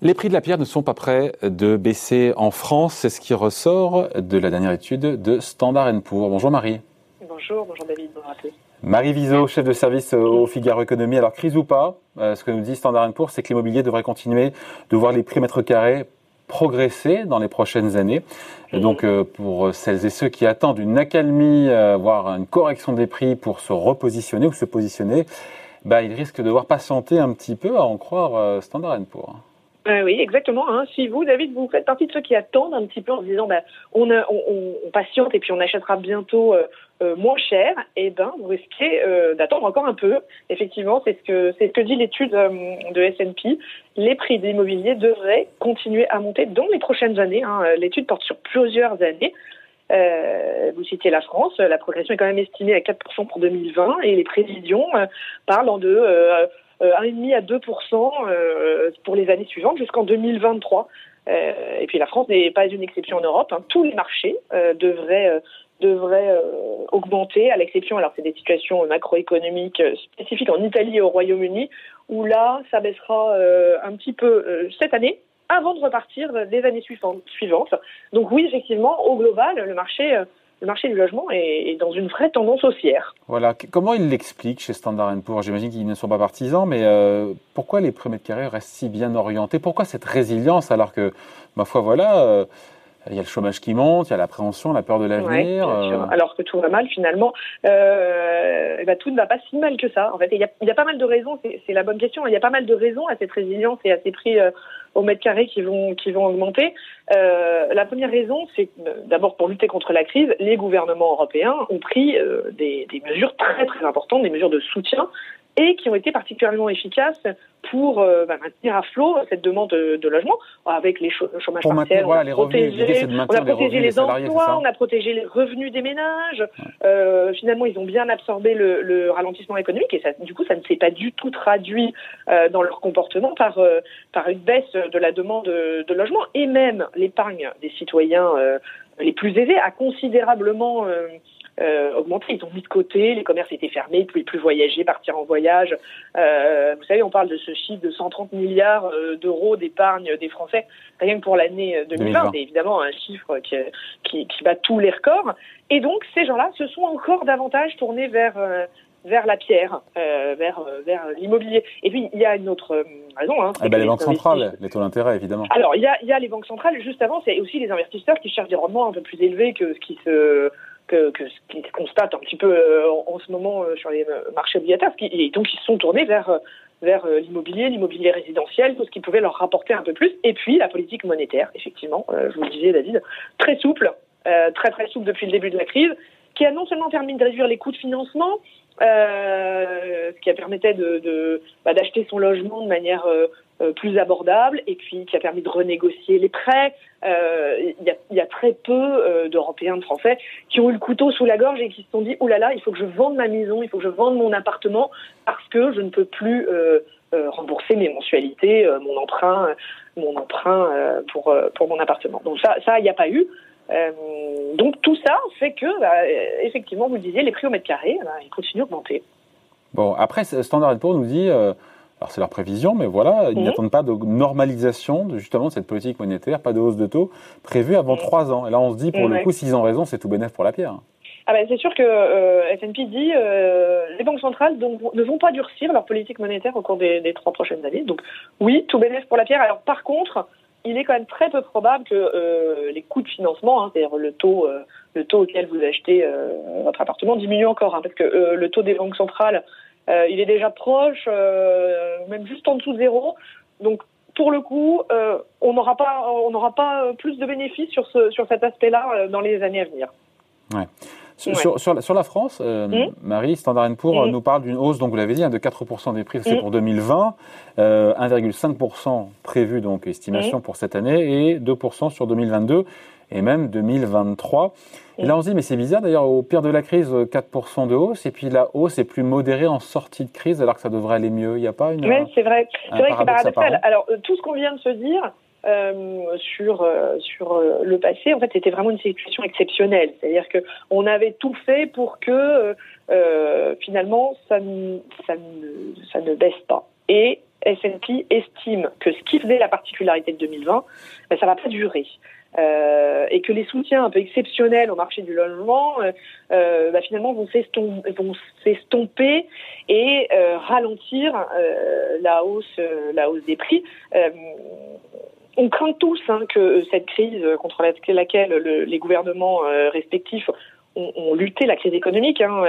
Les prix de la pierre ne sont pas prêts de baisser en France. C'est ce qui ressort de la dernière étude de Standard Poor's. Bonjour Marie. Bonjour, bonjour David, bonjour Marie Viseau, chef de service au Figaro Économie. Alors, crise ou pas, euh, ce que nous dit Standard Poor's, c'est que l'immobilier devrait continuer de voir les prix mètre carré progresser dans les prochaines années. Et donc, euh, pour celles et ceux qui attendent une accalmie, euh, voire une correction des prix pour se repositionner ou se positionner, bah, ils risquent de devoir patienter un petit peu à en croire Standard Poor's. Euh, oui, exactement. Hein. Si vous, David, vous faites partie de ceux qui attendent un petit peu en se disant, bah, on, patiente et puis on achètera bientôt euh, euh, moins cher, eh ben, vous risquez d'attendre encore un peu. Effectivement, c'est ce que c'est ce que dit l'étude de S&P. Les prix de l'immobilier devraient continuer à monter dans les prochaines années. Hein. L'étude porte sur plusieurs années. vous citez la France, la progression est quand même estimée à 4% pour 2020 et les prévisions parlent en de 1,5 à 2 euh, pour les années suivantes jusqu'en 2023. Euh, et puis la France n'est pas une exception en Europe. Hein. Tous les marchés euh, devraient augmenter, à l'exception, alors c'est des situations macroéconomiques spécifiques en Italie et au Royaume-Uni, où là, ça baissera un petit peu cette année, avant de repartir des années suivantes. Donc oui, effectivement, au global, le marché le marché du logement est, dans une vraie tendance haussière. Voilà. Comment il l'explique chez Standard Poor's? J'imagine qu'ils ne sont pas partisans, mais euh, pourquoi les prix mètres carrés restent si bien orientés? Pourquoi cette résilience alors que, ma foi, voilà, euh, il y a le chômage qui monte, il y a l'appréhension, la peur de l'avenir. Euh. Alors que tout va mal finalement, euh, bah, tout ne va pas si mal que ça. En fait, il y a, il y a pas mal de raisons. C'est la bonne question. Il y a pas mal de raisons à cette résilience et à ces prix euh, au mètre carré qui vont qui vont augmenter. La première raison, c'est d'abord pour lutter contre la crise, les gouvernements européens ont pris des, des mesures très très importantes, des mesures de soutien et qui ont été particulièrement efficaces pour euh, bah, maintenir à flot cette demande de, logement avec les chômage partiel. on, a protégé, les, emplois, on a protégé les revenus des ménages. Euh, finalement, ils ont bien absorbé le, ralentissement économique et ça, du coup, ça ne s'est pas du tout traduit euh, dans leur comportement par par une baisse de la demande de, logement et même l'épargne des citoyens les plus aisés a considérablement euh, augmenté. Ils ont mis de côté, les commerces étaient fermés, ils ne pouvaient plus voyager, partir en voyage. Euh, vous savez, on parle de ce chiffre de 130 milliards euh, d'euros d'épargne des Français rien que pour l'année 2020. C'est évidemment un chiffre qui, qui, qui, bat tous les records. Et donc, ces gens-là se sont encore davantage tournés vers vers la pierre, euh, vers, vers l'immobilier. Et puis, il y a une autre raison. Hein, ah ben, les banques centrales, les taux d'intérêt, évidemment. Alors, il y, a, il y a les banques centrales. Juste avant, c'est aussi les investisseurs qui cherchent des rendements un peu plus élevés que ce qui se que, ce qu'ils constatent un petit peu euh, en, ce moment euh, sur les euh, marchés obligataires, et donc ils se sont tournés vers vers l'immobilier, l'immobilier résidentiel, tout ce qui pouvait leur rapporter un peu plus, et puis la politique monétaire, effectivement, je vous le disais David, très souple, très très souple depuis le début de la crise, qui a non seulement permis de réduire les coûts de financement, ce qui a permettait de, bah, d'acheter son logement de manière plus abordable et puis qui a permis de renégocier les prêts. Il y, a, y, a, très peu d'Européens, de Français qui ont eu le couteau sous la gorge et qui se sont dit oh là là, il faut que je vende ma maison, il faut que je vende mon appartement parce que je ne peux plus rembourser mes mensualités, mon emprunt, mon emprunt pour pour mon appartement. Donc ça, ça, il n'y a pas eu. Euh, donc tout ça fait que, bah, effectivement, vous le disiez, les prix au mètre carré, bah, ils continuent d'augmenter. Bon, après, Standard Poor's nous dit, euh, alors c'est leur prévision, mais voilà, ils mhm. n'attendent pas de normalisation de justement de cette politique monétaire, pas de hausse de taux prévue avant mhm. trois ans. Et là, on se dit, pour le coup, s'ils ont raison, c'est tout bénéf pour la pierre. Ah ben, c'est sûr que euh, S&P dit euh, les banques centrales donc, ne vont pas durcir leur politique monétaire au cours des, des trois prochaines années. Donc oui, tout bénéf pour la pierre. Alors par contre, il est quand même très peu probable que euh, les coûts de financement, hein, c'est-à-dire le taux, euh, le taux auquel vous achetez euh, votre appartement, diminuent encore, hein, parce que le taux des banques centrales, il est déjà proche, même juste en dessous de zéro. Donc pour le coup, on n'aura pas, on n'aura pas plus de bénéfices sur ce, sur cet aspect-là dans les années à venir. Ouais. Sur, sur, la, France, euh, mmh. Marie, Standard Poor's mmh. nous parle d'une hausse, donc vous l'avez dit, hein, de 4% des prix, c'est mmh. pour 2020, euh, 1,5% prévu, donc estimation pour cette année, et 2% sur 2022 et même 2023. Et là, on se dit, mais c'est bizarre, d'ailleurs, au pire de la crise, 4% de hausse, et puis la hausse est plus modérée en sortie de crise, alors que ça devrait aller mieux. Il n'y a pas une. Oui, c'est vrai. C'est vrai que c'est paradoxal. Alors, euh, tout ce qu'on vient de se dire, euh, sur euh, sur euh, le passé, en fait, c'était vraiment une situation exceptionnelle. C'est-à-dire que on avait tout fait pour que finalement ça ne, ça ne ça ne baisse pas. Et S&P estime que ce qui faisait la particularité de 2020, ben, ça va pas durer. Euh, et que les soutiens un peu exceptionnels au marché du logement euh, euh bah, finalement vont s'estomper et ralentir la hausse la hausse des prix. on craint tous hein, que cette crise contre laquelle les gouvernements respectifs ont, lutté, la crise économique, hein,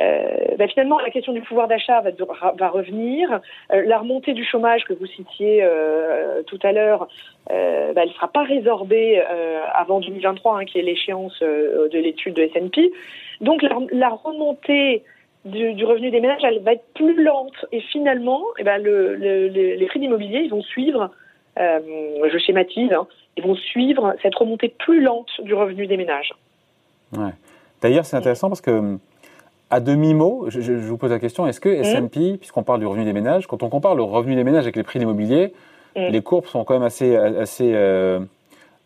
euh, bah, finalement, la question du pouvoir d'achat va, revenir. Euh, la remontée du chômage que vous citiez euh, tout à l'heure, euh, bah, elle ne sera pas résorbée euh, avant 2023, hein, qui est l'échéance de l'étude de S&P. Donc la, remontée du, revenu des ménages, va être plus lente. Et finalement, eh ben, le, le, les prix d'immobilier, ils vont suivre, je schématise, hein, ils vont suivre cette remontée plus lente du revenu des ménages. Ouais. D'ailleurs, c'est intéressant parce que à demi-mot, je, vous pose la question, est-ce que mmh. S&P, puisqu'on parle du revenu des ménages, quand on compare le revenu des ménages avec les prix de l'immobilier, mmh. les courbes sont quand même assez... assez euh,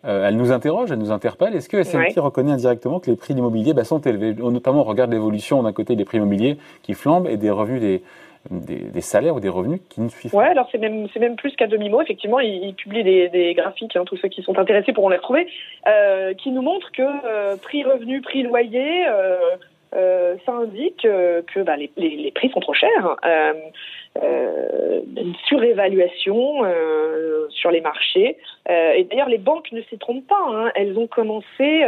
euh, elles nous interrogent, elles nous interpellent. Est-ce que S&P reconnaît indirectement que les prix de l'immobilier bah, sont élevés? Notamment, on regarde l'évolution d'un côté des prix immobiliers qui flambent et des revenus des, des, salaires ou des revenus qui ne suivent pas. Ouais, alors c'est même, même plus qu'à demi-mot. Effectivement, ils, publient des, des graphiques, hein, tous ceux qui sont intéressés pourront les retrouver, euh, qui nous montrent que euh, prix-revenu, prix-loyer, euh, euh, ça indique euh, que bah, les, prix sont trop chers. Euh une surévaluation sur les marchés. et d'ailleurs, les banques ne s'y trompent pas. Hein. Elles ont commencé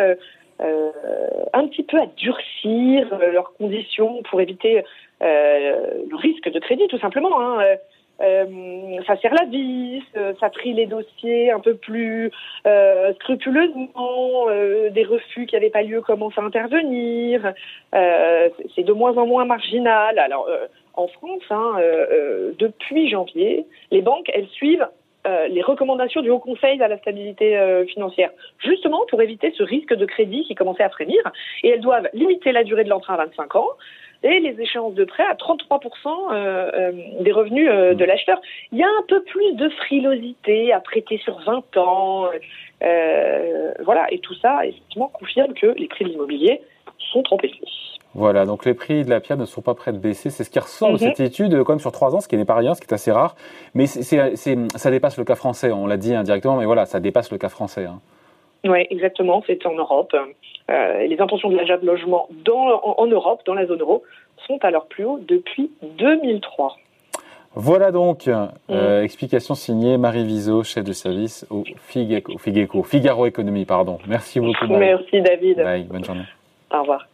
un petit peu à durcir leurs conditions pour éviter le risque de crédit, tout simplement. Hein. Euh, ça sert la vis, euh, ça trie les dossiers un peu plus euh, scrupuleusement, euh, des refus qui n'avaient pas lieu commencent à intervenir, c'est de moins en moins marginal. Alors en France, hein, depuis janvier, les banques, elles suivent les recommandations du Haut Conseil à la stabilité financière, justement pour éviter ce risque de crédit qui commençait à frémir. Et elles doivent limiter la durée de l'emprunt à 25 ans, et les échéances de prêt à 33% euh, euh, des revenus euh, de l'acheteur. Il y a un peu plus de frilosité à prêter sur 20 ans. voilà, et tout ça, effectivement, confirme que les prix de l'immobilier sont trop élevés. Voilà, donc les prix de la pierre ne sont pas prêts de baisser. C'est ce qui ressort de mhm. cette étude, quand même sur trois ans, ce qui n'est pas rien, ce qui est assez rare. Mais ça dépasse le cas français, on l'a dit indirectement, mais voilà, ça dépasse le cas français. Hein. Oui, exactement, c'est en Europe. Euh, les intentions de l'achat de logement dans, en, Europe, dans la zone euro, sont à leur plus haut depuis 2003. Voilà donc, euh, mm. explication signée Marie Viseau, chef de service au Figeco, Figeco, Figaro Économie, pardon. Merci beaucoup. Merci David. Bye, bonne journée. Au revoir.